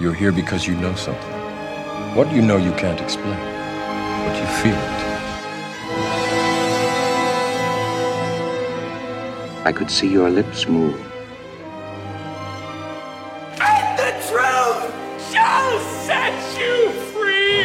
You're here because you know something. What you know you can't explain, but you feel it. I could see your lips move. And the truth shall set you free!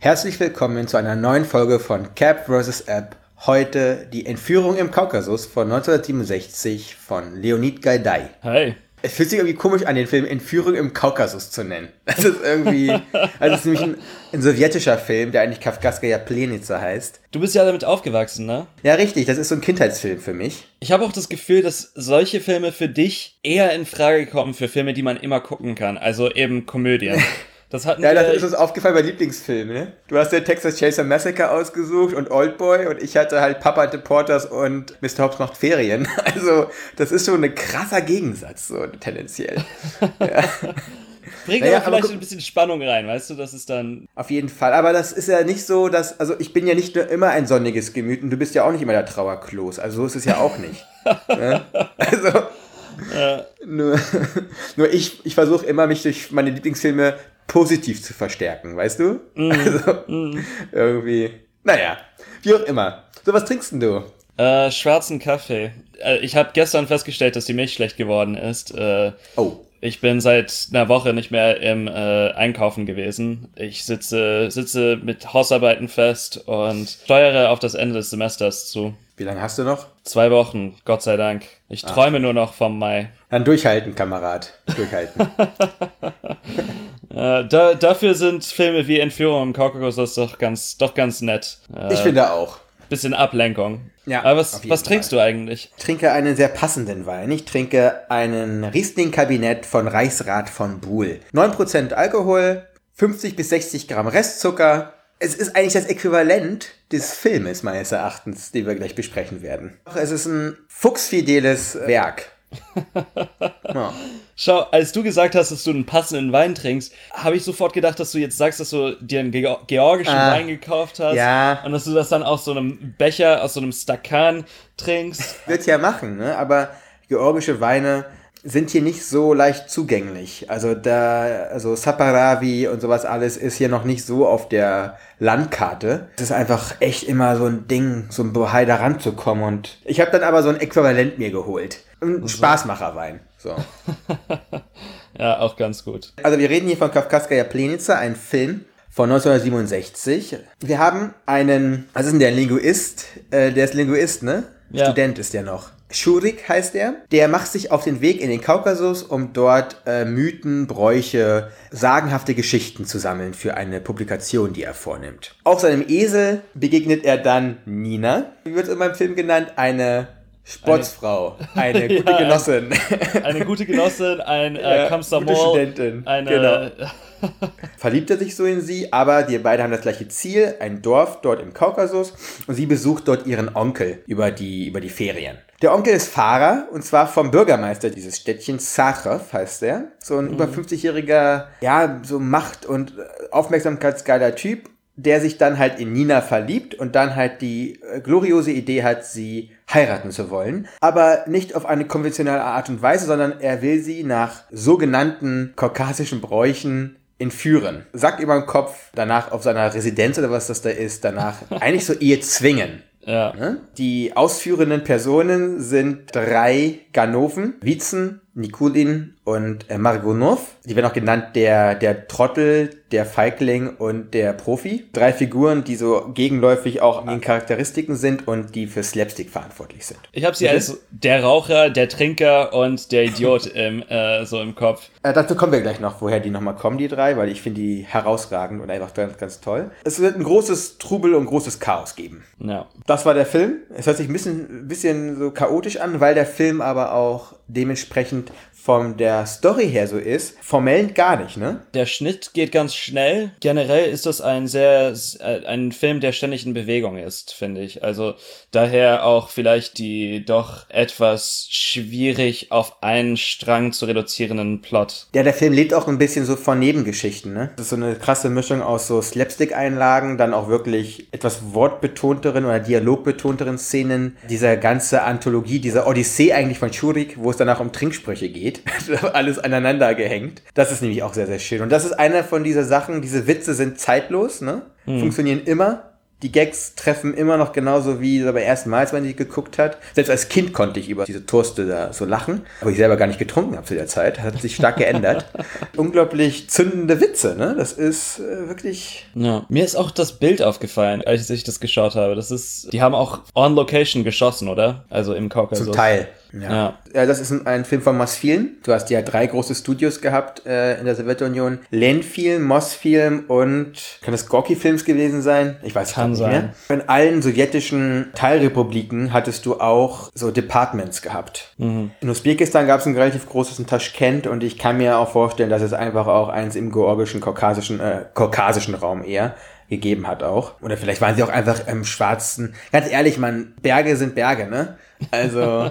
Herzlich willkommen zu einer neuen Folge von Cap vs. App. Heute die Entführung im Kaukasus von 1967 von Leonid Gaidai. Hi. Es fühlt sich irgendwie komisch an, den Film Entführung im Kaukasus zu nennen. Das ist irgendwie, also es ist nämlich ein, ein sowjetischer Film, der eigentlich Kafkaskaya Plenica heißt. Du bist ja damit aufgewachsen, ne? Ja, richtig, das ist so ein Kindheitsfilm für mich. Ich habe auch das Gefühl, dass solche Filme für dich eher in Frage kommen für Filme, die man immer gucken kann. Also eben Komödien. Das hatten Ja, wir, das ist uns aufgefallen bei Lieblingsfilmen, ne? Du hast den Texas Chaser Massacre ausgesucht und Oldboy und ich hatte halt Papa Deporters und Mr. Hobbs macht Ferien. Also, das ist schon ein krasser Gegensatz, so tendenziell. bringt Naja, aber aber vielleicht guck- ein bisschen Spannung rein, weißt du? Das ist dann. Auf jeden Fall. Aber das ist ja nicht so, dass, also ich bin ja nicht nur immer ein sonniges Gemüt und du bist ja auch nicht immer der Trauerklos. Also so ist es ja auch nicht. ne? Also, nur, nur ich, ich versuche immer, mich durch meine Lieblingsfilme positiv zu verstärken, weißt du? Also, irgendwie, naja, wie auch immer. So, was trinkst denn du? Äh, schwarzen Kaffee. Äh, ich habe gestern festgestellt, dass die Milch schlecht geworden ist. Äh, Oh, ich bin seit einer Woche nicht mehr im äh, Einkaufen gewesen. Ich sitze, sitze mit Hausarbeiten fest und steuere auf das Ende des Semesters zu. wie lange hast du noch? Zwei Wochen, Gott sei Dank. Ich träume nur noch vom Mai. Dann durchhalten, Kamerad. Durchhalten. Äh, da, dafür sind Filme wie Entführung im Kaukasus doch ganz, doch ganz nett. Äh, Ich finde auch. bisschen Ablenkung. Ja, Aber was, was trinkst Fall. du eigentlich? Ich trinke einen sehr passenden Wein. Ich trinke einen Riesling-Kabinett von Reichsrat von Buhl. 9% Alkohol, 50 bis 60 Gramm Restzucker. Es ist eigentlich das Äquivalent des Filmes meines Erachtens, den wir gleich besprechen werden. Es ist ein fuchsfideles Werk. Ja. Schau, als du gesagt hast, dass du einen passenden Wein trinkst, habe ich sofort gedacht, dass du jetzt sagst, dass du dir einen Ge georgischen Ah, Wein gekauft hast. ja. Und dass du das dann aus so einem Becher, aus so einem Stakan trinkst. Wird ja machen, ne? aber georgische Weine sind hier nicht so leicht zugänglich. Also da, also Saparavi und sowas alles ist hier noch nicht so auf der Landkarte. Es ist einfach echt immer so ein Ding, so ein Bohai da ranzukommen und ich habe dann aber so ein Äquivalent mir geholt. Ein Spaßmacherwein. So. Ja, auch ganz gut. Also wir reden hier von Kafkaskaya Plenica, ein Film von 1967. Wir haben einen, was ist denn der Linguist? Äh, der ist Linguist, ne? Ja. Student ist der noch. Schurik heißt er. Der macht sich auf den Weg in den Kaukasus, um dort äh, Mythen, Bräuche, sagenhafte Geschichten zu sammeln für eine Publikation, die er vornimmt. Auf seinem Esel begegnet er dann Nina. Wie wird es in meinem Film genannt? Eine Sportsfrau. Eine, gute Ja, Genossin. Eine gute Genossin, ein äh, Ja, gute Studentin. eine Genau. verliebt er sich so in sie, aber die beiden haben das gleiche Ziel, ein Dorf dort im Kaukasus und sie besucht dort ihren Onkel über die, über die Ferien. Der Onkel ist Fahrer und zwar vom Bürgermeister dieses Städtchens, Sachow heißt er. So ein über 50-jähriger, ja, so Macht- und äh, aufmerksamkeitsgeiler Typ, der sich dann halt in Nina verliebt und dann halt die äh, gloriose Idee hat, sie heiraten zu wollen. Aber nicht auf eine konventionelle Art und Weise, sondern er will sie nach sogenannten kaukasischen Bräuchen entführen. Sagt über den Kopf, danach auf seiner Residenz oder was das da ist, danach eigentlich so Ehe zwingen. Ja. Ne? Die ausführenden Personen sind drei Ganoven, Witzen, Nikulin und äh, Margonov. Die werden auch genannt der, der Trottel, der Feigling und der Profi. Drei Figuren, die so gegenläufig auch in den Charakteristiken sind und die für Slapstick verantwortlich sind. Ich habe sie Bitte? als der Raucher, der Trinker und der Idiot im, äh, so im Kopf. Äh, dazu kommen wir gleich noch, woher die nochmal kommen, die drei, weil ich finde die herausragend und einfach ganz, ganz toll. Es wird ein großes Trubel und großes Chaos geben. Ja. Das war der Film. Es hört sich ein bisschen, ein bisschen so chaotisch an, weil der Film aber auch dementsprechend von der Story her so ist, formell gar nicht, ne? Der Schnitt geht ganz schnell. Generell ist das ein sehr, äh, ein Film, der ständig in Bewegung ist, finde ich. Also daher auch vielleicht die doch etwas schwierig auf einen Strang zu reduzierenden Plot. Ja, der Film lebt auch ein bisschen so von Nebengeschichten, ne? Das ist so eine krasse Mischung aus so Slapstick-Einlagen, dann auch wirklich etwas wortbetonteren oder dialogbetonteren Szenen. Dieser ganze Anthologie, dieser Odyssee eigentlich von Schurik, wo es danach um Trinksprüche geht. Alles aneinander gehängt. Das ist nämlich auch sehr, sehr schön. Und das ist einer von dieser Sachen, diese Witze sind zeitlos, ne? Hm. Funktionieren immer. Die Gags treffen immer noch genauso wie beim ersten Mal, als man die geguckt hat. Selbst als Kind konnte ich über diese Toaste da so lachen, wo ich selber gar nicht getrunken habe zu der Zeit. Hat sich stark geändert. Unglaublich zündende Witze, ne? Das ist äh, wirklich. Ja. Mir ist auch das Bild aufgefallen, als ich das geschaut habe. Das ist, die haben auch on Location geschossen, oder? Also im Kaukasus. Zum Teil. Ja. Ja. das ist ein, ein Film von Mosfilm. Du hast ja drei große Studios gehabt äh, in der Sowjetunion. Lenfilm, Mosfilm und kann das Gorki-Films gewesen sein? Ich weiß Kann nicht sein. mehr. In allen sowjetischen Teilrepubliken hattest du auch so Departments gehabt. Mhm. In Usbekistan gab es ein relativ großes in Taschkent und ich kann mir auch vorstellen, dass es einfach auch eins im georgischen, kaukasischen, äh, kaukasischen Raum eher gegeben hat auch. Oder vielleicht waren sie auch einfach im schwarzen. Ganz ehrlich, man, Berge sind Berge, ne? Also,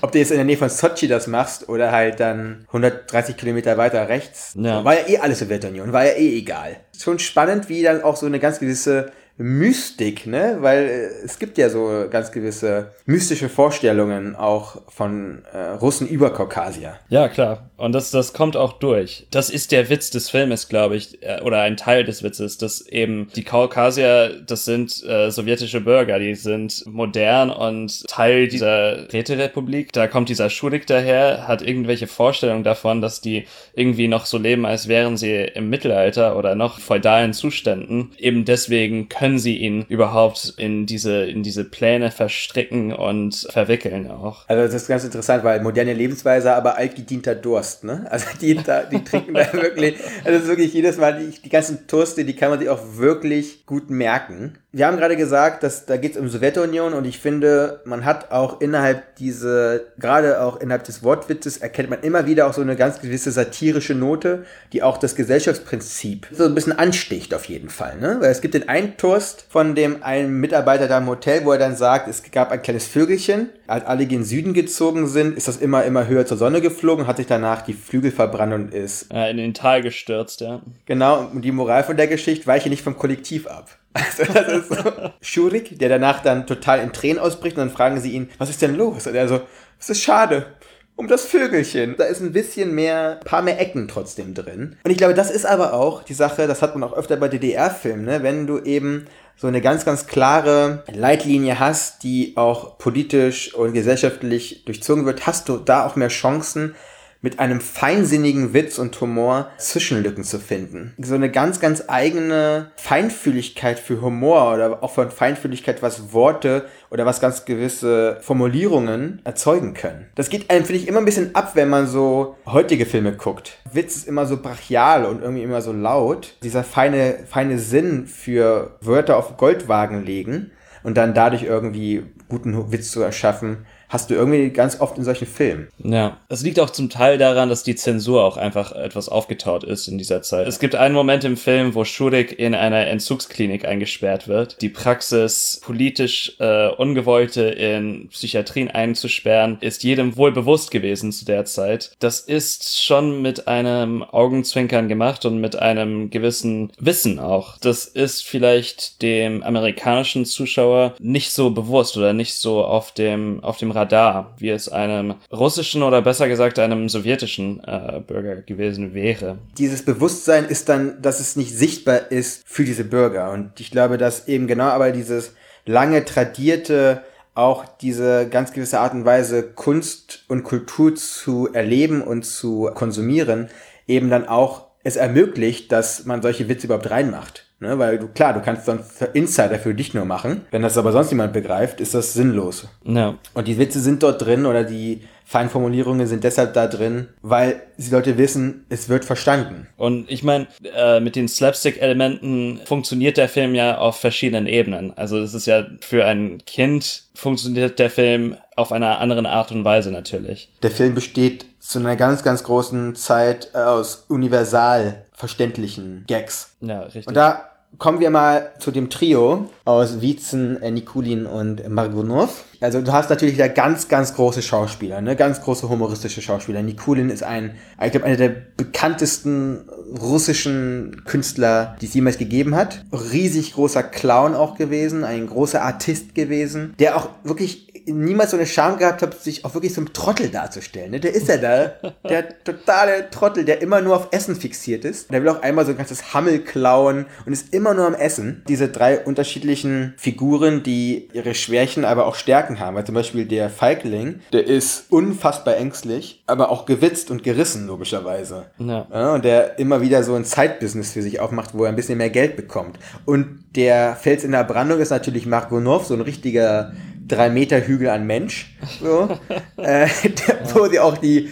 ob du jetzt in der Nähe von Sochi das machst oder halt dann 130 Kilometer weiter rechts, Ja. war ja eh alles Sowjetunion, war ja eh egal. Schon spannend, wie dann auch so eine ganz gewisse Mystik, ne? Weil äh, es gibt ja so ganz gewisse mystische Vorstellungen auch von äh, Russen über Kaukasier. Ja, klar. Und das, das kommt auch durch. Das ist der Witz des Filmes, glaube ich, äh, oder ein Teil des Witzes, dass eben die Kaukasier, das sind äh, sowjetische Bürger, die sind modern und Teil dieser Räterepublik. Da kommt dieser Schulik daher, hat irgendwelche Vorstellungen davon, dass die irgendwie noch so leben, als wären sie im Mittelalter oder noch feudalen Zuständen. Eben deswegen können sie ihn überhaupt in diese, in diese Pläne verstricken und verwickeln auch. Also das ist ganz interessant, weil moderne Lebensweise, aber altgedienter Durst, ne? Also die, da, die trinken da wirklich, also das ist wirklich jedes Mal, die, die ganzen Toaste, die kann man sich auch wirklich gut merken. Wir haben gerade gesagt, dass da geht es um Sowjetunion und ich finde, man hat auch innerhalb diese, gerade auch innerhalb des Wortwitzes erkennt man immer wieder auch so eine ganz gewisse satirische Note, die auch das Gesellschaftsprinzip so ein bisschen ansticht auf jeden Fall, ne? Weil es gibt den einen Toast von dem einen Mitarbeiter da im Hotel, wo er dann sagt, es gab ein kleines Vögelchen, als alle gen Süden gezogen sind, ist das immer, immer höher zur Sonne geflogen, hat sich danach die Flügel verbrannt und ist in den Tal gestürzt, ja. Genau, und die Moral von der Geschichte weiche nicht vom Kollektiv ab. Also das ist so. Schurik, der danach dann total in Tränen ausbricht und dann fragen sie ihn, was ist denn los? Und er so, es ist schade. Um das Vögelchen. Da ist ein bisschen mehr, paar mehr Ecken trotzdem drin. Und ich glaube, das ist aber auch die Sache, das hat man auch öfter bei DDR-Filmen, ne? wenn du eben so eine ganz, ganz klare Leitlinie hast, die auch politisch und gesellschaftlich durchzogen wird, hast du da auch mehr Chancen, mit einem feinsinnigen Witz und Humor Zwischenlücken zu finden. So eine ganz, ganz eigene Feinfühligkeit für Humor oder auch von Feinfühligkeit, was Worte oder was ganz gewisse Formulierungen erzeugen können. Das geht einem, finde ich, immer ein bisschen ab, wenn man so heutige Filme guckt. Witz ist immer so brachial und irgendwie immer so laut. Dieser feine, feine Sinn für Wörter auf Goldwagen legen und dann dadurch irgendwie guten Witz zu erschaffen, hast du irgendwie ganz oft in solchen Filmen. Ja, es liegt auch zum Teil daran, dass die Zensur auch einfach etwas aufgetaut ist in dieser Zeit. Es gibt einen Moment im Film, wo Schurik in einer Entzugsklinik eingesperrt wird. Die Praxis, politisch äh, Ungewollte in Psychiatrien einzusperren, ist jedem wohl bewusst gewesen zu der Zeit. Das ist schon mit einem Augenzwinkern gemacht und mit einem gewissen Wissen auch. Das ist vielleicht dem amerikanischen Zuschauer nicht so bewusst oder nicht so auf dem, auf dem Radar, wie es einem russischen oder besser gesagt einem sowjetischen äh, Bürger gewesen wäre. Dieses Bewusstsein ist dann, dass es nicht sichtbar ist für diese Bürger. Und ich glaube, dass eben genau aber dieses lange tradierte, auch diese ganz gewisse Art und Weise Kunst und Kultur zu erleben und zu konsumieren, eben dann auch es ermöglicht, dass man solche Witze überhaupt reinmacht. Ne? Weil du, klar, du kannst sonst Insider für dich nur machen. Wenn das aber sonst niemand begreift, ist das sinnlos. Ja. Und die Witze sind dort drin oder die Feinformulierungen sind deshalb da drin, weil die Leute wissen, es wird verstanden. Und ich meine, äh, mit den Slapstick-Elementen funktioniert der Film ja auf verschiedenen Ebenen. Also es ist ja für ein Kind funktioniert der Film auf einer anderen Art und Weise natürlich. Der Film besteht zu einer ganz, ganz großen Zeit aus universal verständlichen Gags. Ja, richtig. Und da kommen wir mal zu dem Trio aus Wietzen, äh, Nikulin und Margunov. Also du hast natürlich da ganz, ganz große Schauspieler, ne? ganz große humoristische Schauspieler. Nikulin ist ein, ich glaube, einer der bekanntesten russischen Künstler, die es jemals gegeben hat. Riesig großer Clown auch gewesen, ein großer Artist gewesen, der auch wirklich niemals so eine Scham gehabt hat, sich auch wirklich so ein Trottel darzustellen. Ne? Der ist ja da, der totale Trottel, der immer nur auf Essen fixiert ist. Der will auch einmal so ein ganzes Hammel klauen und ist immer nur am Essen. Diese drei unterschiedlichen Figuren, die ihre Schwächen, aber auch Stärken haben. Weil zum Beispiel der Feigling, der ist unfassbar ängstlich, aber auch gewitzt und gerissen, logischerweise. Ja. Ja, und der immer wieder so ein Zeitbusiness für sich aufmacht, wo er ein bisschen mehr Geld bekommt. Und der Fels in der Brandung ist natürlich Mark Gonov, so ein richtiger drei Meter Hügel an Mensch. So. äh, der, wo sie auch die,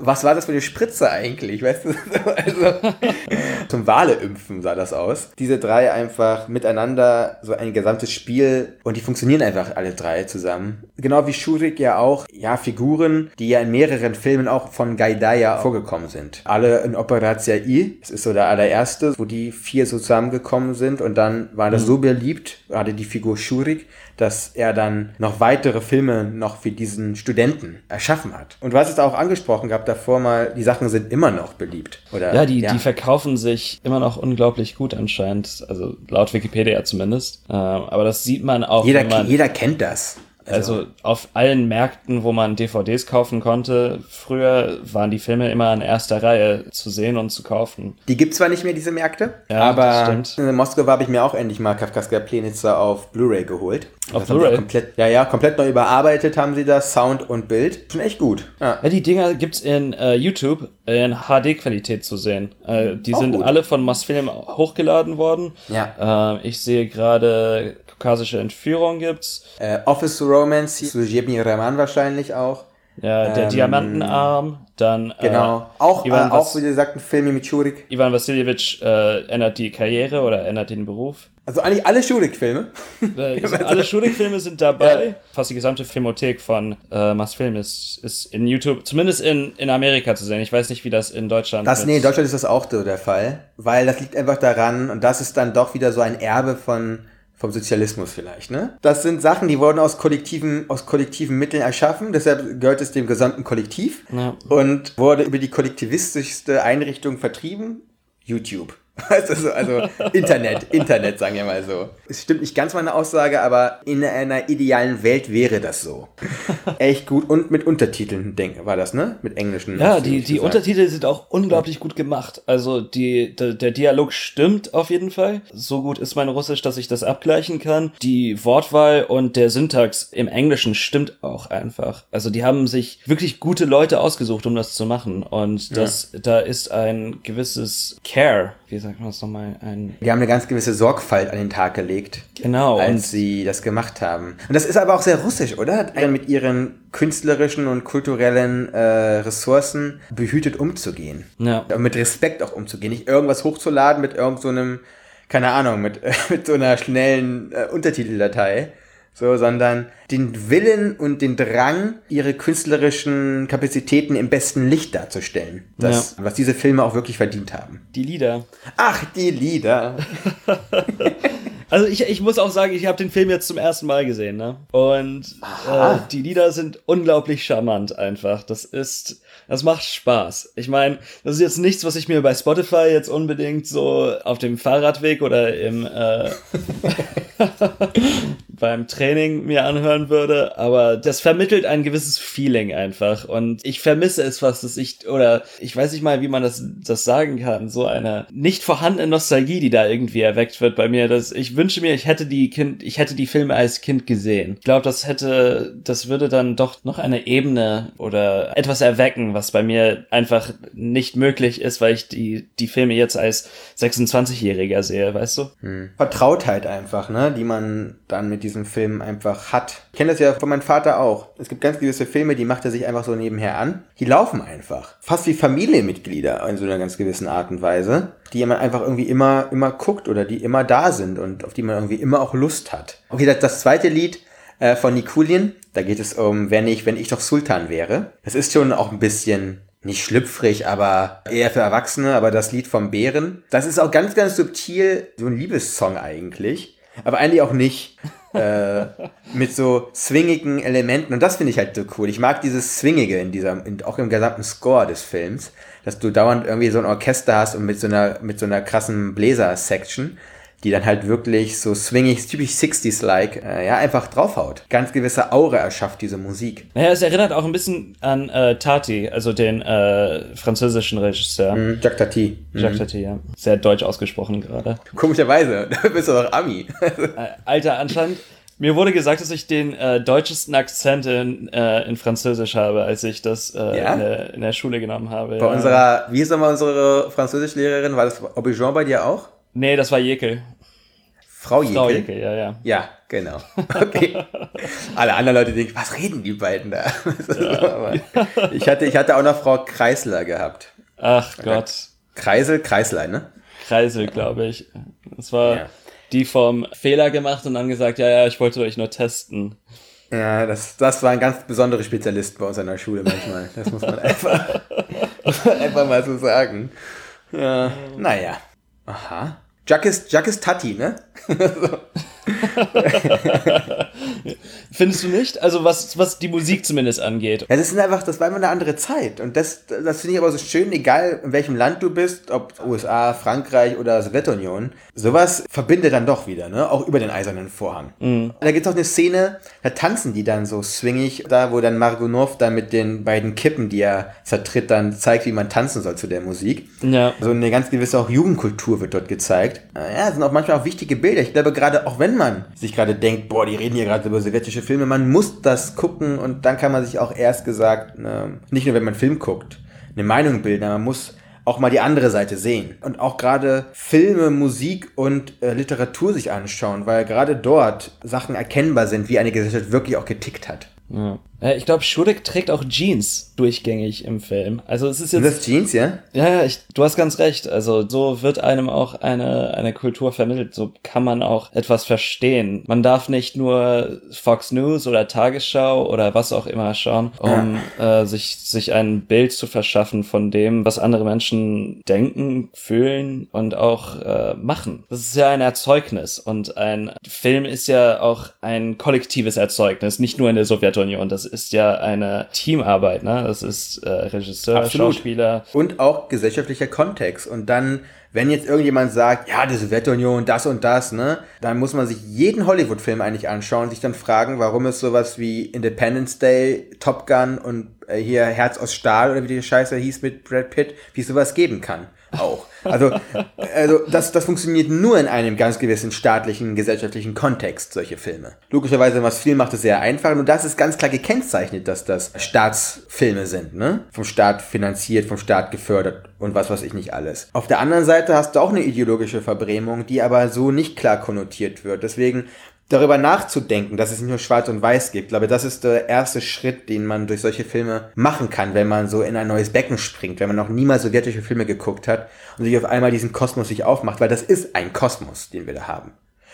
was war das für eine Spritze eigentlich, weißt du? also, zum Wale-Impfen sah das aus. Diese drei einfach miteinander, so ein gesamtes Spiel und die funktionieren einfach alle drei zusammen. Genau wie Schurik ja auch, ja, Figuren, die ja in mehreren Filmen auch von Gaidaya vorgekommen sind. Alle in Operatia I, das ist so der allererste, wo die vier so zusammengekommen sind und dann war das so beliebt, gerade die Figur Schurik, dass er dann noch weitere Filme noch für diesen Studenten erschaffen hat. Und hast es auch angesprochen gehabt davor mal, die Sachen sind immer noch beliebt. Oder, Ja, die, die verkaufen sich immer noch unglaublich gut anscheinend. Also laut Wikipedia zumindest. Ähm, aber das sieht man auch, jeder, man, jeder kennt das. Also auf allen Märkten, wo man DVDs kaufen konnte, früher waren die Filme immer in erster Reihe zu sehen und zu kaufen. Die gibt zwar nicht mehr, diese Märkte, Ja, aber in Moskau habe ich mir auch endlich mal Kafkaska Plenitzer auf Blu-ray geholt. Auf Blu-ray? Ja, ja, komplett neu überarbeitet haben sie das, Sound und Bild. Schon echt gut. Ja. Ja, die Dinger gibt's in äh, YouTube in HD-Qualität zu sehen. Äh, die Auch sind gut. alle von Mosfilm hochgeladen worden. Ja. Äh, ich sehe gerade kaukasische Entführung gibt's. Äh, Office Romance, zu Jebni Rahman wahrscheinlich auch. Ja, der Ähm, Diamantenarm. Dann Genau. äh, auch, äh, Ivan, auch Vas wie gesagt, ein Film mit Schurik. Ivan Vasiljevic äh, ändert die Karriere oder ändert den Beruf. Also eigentlich alle Schurik-Filme. Äh, alle Schurig-Filme sind dabei. Fast die gesamte Filmothek von äh, Mosfilm ist, ist in YouTube, zumindest in, in Amerika zu sehen. Ich weiß nicht, wie das in Deutschland Das, mit- nee, in Deutschland ist das auch so der Fall, weil das liegt einfach daran, und das ist dann doch wieder so ein Erbe von, vom Sozialismus vielleicht, ne? Das sind Sachen, die wurden aus kollektiven, aus kollektiven Mitteln erschaffen, deshalb gehört es dem gesamten Kollektiv Ja. und wurde über die kollektivistischste Einrichtung vertrieben, YouTube. Also, so, also Internet, Internet, sagen wir mal so. Es stimmt nicht ganz meine Aussage, aber in einer idealen Welt wäre das so. Echt gut. Und mit Untertiteln, denke war das, ne? Mit englischen. Ja, die, die gesagt. Untertitel sind auch unglaublich gut gemacht. Also die, der, der Dialog stimmt auf jeden Fall. So gut ist mein Russisch, dass ich das abgleichen kann. Die Wortwahl und der Syntax im Englischen stimmt auch einfach. Also die haben sich wirklich gute Leute ausgesucht, um das zu machen. Und das, da ist ein gewisses Care, wie sagt man das nochmal, ein, Die haben eine ganz gewisse Sorgfalt an den Tag gelegt, genau. Als sie das gemacht haben. Und das ist aber auch sehr russisch, oder? Mit ihren künstlerischen und kulturellen äh, Ressourcen behütet umzugehen. ja. Und mit Respekt auch umzugehen. Nicht irgendwas hochzuladen mit irgend so einem, keine Ahnung, mit, mit so einer schnellen äh, Untertiteldatei. So, sondern den Willen und den Drang, ihre künstlerischen Kapazitäten im besten Licht darzustellen. Das, was diese Filme auch wirklich verdient haben. Die Lieder. Ach, die Lieder. Also ich, ich muss auch sagen, ich habe den Film jetzt zum ersten Mal gesehen, ne? Und äh, die Lieder sind unglaublich charmant einfach. Das ist, das macht Spaß. Ich meine, das ist jetzt nichts, was ich mir bei Spotify jetzt unbedingt so auf dem Fahrradweg oder im äh, beim Training mir anhören würde, aber das vermittelt ein gewisses Feeling einfach und ich vermisse es fast, dass ich, oder ich weiß nicht mal, wie man das, das sagen kann, so eine nicht vorhandene Nostalgie, die da irgendwie erweckt wird bei mir, dass ich wünsche mir, ich hätte die Kind, ich hätte die Filme als Kind gesehen. Ich glaube, das hätte, das würde dann doch noch eine Ebene oder etwas erwecken, was bei mir einfach nicht möglich ist, weil ich die, die Filme jetzt als 26-Jähriger sehe, weißt du? Hm. Vertrautheit einfach, ne, die man dann mit diesem Film einfach hat. Ich kenne das ja von meinem Vater auch. Es gibt ganz gewisse Filme, die macht er sich einfach so nebenher an. Die laufen einfach. Fast wie Familienmitglieder in so einer ganz gewissen Art und Weise, die man einfach irgendwie immer, immer guckt oder die immer da sind und auf die man irgendwie immer auch Lust hat. Okay, das, das zweite Lied äh, von Nikulin, da geht es um, wenn ich, wenn ich doch Sultan wäre. Das ist schon auch ein bisschen nicht schlüpfrig, aber eher für Erwachsene, aber das Lied vom Bären, das ist auch ganz, ganz subtil so ein Liebessong eigentlich, aber eigentlich auch nicht. äh, mit so swingigen Elementen und das finde ich halt so cool. Ich mag dieses Swingige in dieser, in, auch im gesamten Score des Films, dass du dauernd irgendwie so ein Orchester hast und mit so einer, mit so einer krassen Bläser-Section die dann halt wirklich so swingig, typisch 60s-like, äh, ja, einfach draufhaut. Ganz gewisse Aura erschafft diese Musik. Naja, es erinnert auch ein bisschen an äh, Tati, also den äh, französischen Regisseur. Mm, Jacques Tati. Jacques Tati, ja. Sehr deutsch ausgesprochen gerade. Komischerweise, da bist du doch Ami. äh, Alter, anscheinend. Mir wurde gesagt, dass ich den äh, deutschesten Akzent in, äh, in Französisch habe, als ich das äh, Ja? in, der, in der Schule genommen habe. Bei ja. unserer, wie hieß nochmal unsere Französischlehrerin? War das Aubergine bei dir auch? Nee, das war Jekyll. Frau Jekyll? Frau Jekyll, ja, ja. Ja, genau. Okay. Alle anderen Leute denken, was reden die beiden da? Aber ich, hatte, ich hatte auch noch Frau Kreisler gehabt. Ach Gott. Kreisel, Kreisler, ne? Kreisel, glaube ich. Das war Ja. die vom Fehler gemacht und dann gesagt, ja, ja, ich wollte euch nur testen. Ja, das, das waren ganz besondere Spezialisten bei uns an der Schule manchmal. Das muss man einfach, muss man einfach mal so sagen. Ja, naja. Aha. Jack ist, Jack ist Tati, ne? Findest du nicht? Also was, was die Musik zumindest angeht. Ja, das sind einfach, das war immer eine andere Zeit. Und das, das finde ich aber so schön, egal in welchem Land du bist, ob USA, Frankreich oder Sowjetunion, sowas verbindet dann doch wieder, ne? Auch über den eisernen Vorhang. Da gibt es auch eine Szene, da tanzen die dann so swingig, da wo dann Margunov dann mit den beiden Kippen, die er zertritt, dann zeigt, wie man tanzen soll zu der Musik. Ja. So eine ganz gewisse auch Jugendkultur wird dort gezeigt. Ja, sind auch manchmal auch wichtige Bilder. Ich glaube, gerade auch wenn man sich gerade denkt, boah, die reden hier gerade über sowjetische Filme, man muss das gucken und dann kann man sich auch erst gesagt, ne, nicht nur wenn man Film guckt, eine Meinung bilden, man muss auch mal die andere Seite sehen und auch gerade Filme, Musik und äh, Literatur sich anschauen, weil gerade dort Sachen erkennbar sind, wie eine Gesellschaft wirklich auch getickt hat. ja. Äh, Ich glaube, Schurik trägt auch Jeans durchgängig im Film. Also es ist Sind jetzt das Jeans, ja? Ja, ja, ich, du hast ganz recht. Also so wird einem auch eine, eine Kultur vermittelt. So kann man auch etwas verstehen. Man darf nicht nur Fox News oder Tagesschau oder was auch immer schauen, um äh, sich, sich ein Bild zu verschaffen von dem, was andere Menschen denken, fühlen und auch äh, machen. Das ist ja ein Erzeugnis und ein Film ist ja auch ein kollektives Erzeugnis, nicht nur in der Sowjetunion. Das ist ja eine Teamarbeit, ne? Das ist äh, Regisseur, Absolut. Schauspieler, Und auch gesellschaftlicher Kontext. Und dann, wenn jetzt irgendjemand sagt, ja, die Sowjetunion, das und das, ne, dann muss man sich jeden Hollywood-Film eigentlich anschauen und sich dann fragen, warum es sowas wie Independence Day, Top Gun und äh, hier Herz aus Stahl oder wie die Scheiße hieß mit Brad Pitt, wie es sowas geben kann. Auch. Also, also das, das funktioniert nur in einem ganz gewissen staatlichen, gesellschaftlichen Kontext, solche Filme. Logischerweise, was viel macht, ist sehr einfach. Und das ist ganz klar gekennzeichnet, dass das Staatsfilme sind, ne? Vom Staat finanziert, vom Staat gefördert und was weiß ich nicht alles. Auf der anderen Seite hast du auch eine ideologische Verbrämung, die aber so nicht klar konnotiert wird. Deswegen darüber nachzudenken, dass es nicht nur schwarz und weiß gibt. Ich glaube, das ist der erste Schritt, den man durch solche Filme machen kann, wenn man so in ein neues Becken springt, wenn man noch niemals sowjetische Filme geguckt hat und sich auf einmal diesen Kosmos sich aufmacht, weil das ist ein Kosmos, den wir da haben.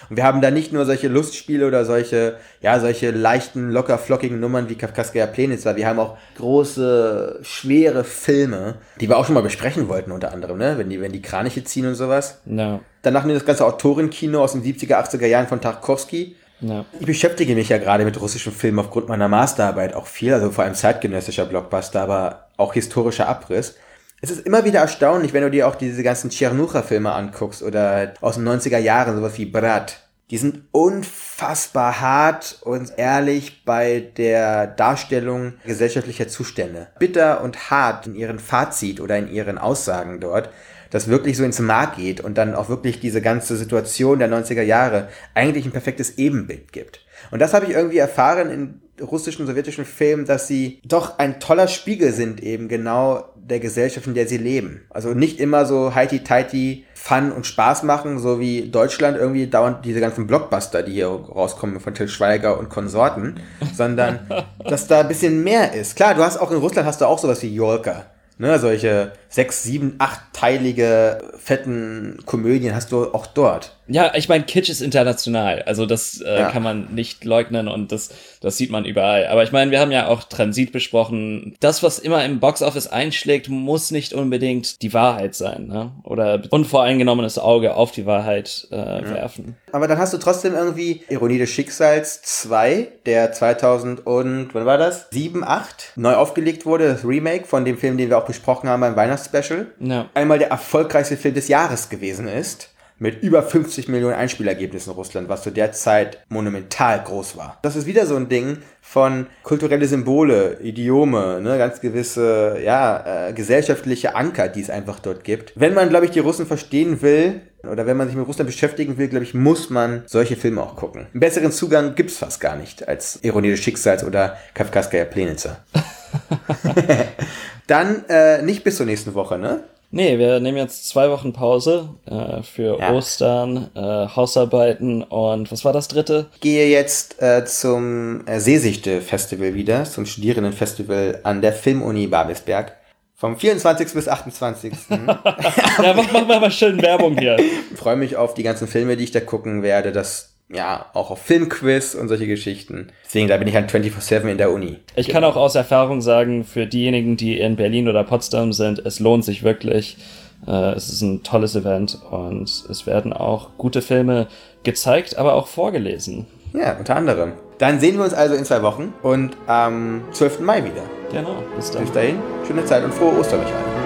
Und wir haben da nicht nur solche Lustspiele oder solche, ja, solche leichten, locker flockigen Nummern wie Kafkaskaya Plenitzer. Wir haben auch große, schwere Filme, die wir auch schon mal besprechen wollten, unter anderem, ne? Wenn die, wenn die Kraniche ziehen und sowas. Ja, Danach nimmt das ganze Autorenkino aus den 70er, 80er Jahren von Tarkovsky. ja. Ich beschäftige mich ja gerade mit russischen Filmen aufgrund meiner Masterarbeit auch viel, also vor allem zeitgenössischer Blockbuster, aber auch historischer Abriss. Es ist immer wieder erstaunlich, wenn du dir auch diese ganzen Tschernucher-Filme anguckst oder aus den 90er Jahren, sowas wie Brat. Die sind unfassbar hart und ehrlich bei der Darstellung gesellschaftlicher Zustände. Bitter und hart in ihren Fazit oder in ihren Aussagen dort, das wirklich so ins Mark geht und dann auch wirklich diese ganze Situation der 90er Jahre eigentlich ein perfektes Ebenbild gibt. Und das habe ich irgendwie erfahren in russischen, sowjetischen Filmen, dass sie doch ein toller Spiegel sind eben genau der Gesellschaft, in der sie leben. Also nicht immer so heiti-teiti Fun und Spaß machen, so wie Deutschland irgendwie dauernd diese ganzen Blockbuster, die hier rauskommen von Till Schweiger und Konsorten, sondern dass da ein bisschen mehr ist. Klar, du hast auch in Russland hast du auch sowas wie Jolka. Ne, solche sechs, sieben, achtteilige fetten Komödien hast du auch dort. Ja, ich meine, Kitsch ist international. Also das äh, ja. kann man nicht leugnen und das, das sieht man überall. Aber ich meine, wir haben ja auch Transit besprochen. Das, was immer im Boxoffice einschlägt, muss nicht unbedingt die Wahrheit sein. Ne? Oder unvoreingenommenes Auge auf die Wahrheit äh, ja. werfen. Aber dann hast du trotzdem irgendwie Ironie des Schicksals 2, der 2000 und, wann war das? 7, 8 neu aufgelegt wurde. Das Remake von dem Film, den wir auch besprochen haben beim Weihnachtsspecial. Ja. Einmal der erfolgreichste Film des Jahres gewesen ist mit über 50 Millionen Einspielergebnissen in Russland, was zu der Zeit monumental groß war. Das ist wieder so ein Ding von kulturelle Symbole, Idiome, ne, ganz gewisse, ja, äh, gesellschaftliche Anker, die es einfach dort gibt. Wenn man, glaube ich, die Russen verstehen will, oder wenn man sich mit Russland beschäftigen will, glaube ich, muss man solche Filme auch gucken. Einen besseren Zugang gibt es fast gar nicht als Ironie des Schicksals oder Kafkaskaya Plenica. Dann äh, nicht bis zur nächsten Woche, ne? Nee, wir nehmen jetzt zwei Wochen Pause äh, für ja. Ostern, äh, Hausarbeiten und was war das dritte? Ich gehe jetzt äh, zum äh, Seesichte-Festival wieder, zum Studierendenfestival an der Filmuni Babelsberg. Vom 24. bis 28. ja, mach, mach, mal schön Werbung hier. Ich freue mich auf die ganzen Filme, die ich da gucken werde. Das ja, auch auf Filmquiz und solche Geschichten. Deswegen, da bin ich halt 24-7 in der Uni. Ich kann auch aus Erfahrung sagen, für diejenigen, die in Berlin oder Potsdam sind, es lohnt sich wirklich. Äh, es ist ein tolles Event und es werden auch gute Filme gezeigt, aber auch vorgelesen. Ja, unter anderem. Dann sehen wir uns also in zwei Wochen und am 12. Mai wieder. Genau, bis dann. Bis dahin, schöne Zeit und frohe Ostern euch allen.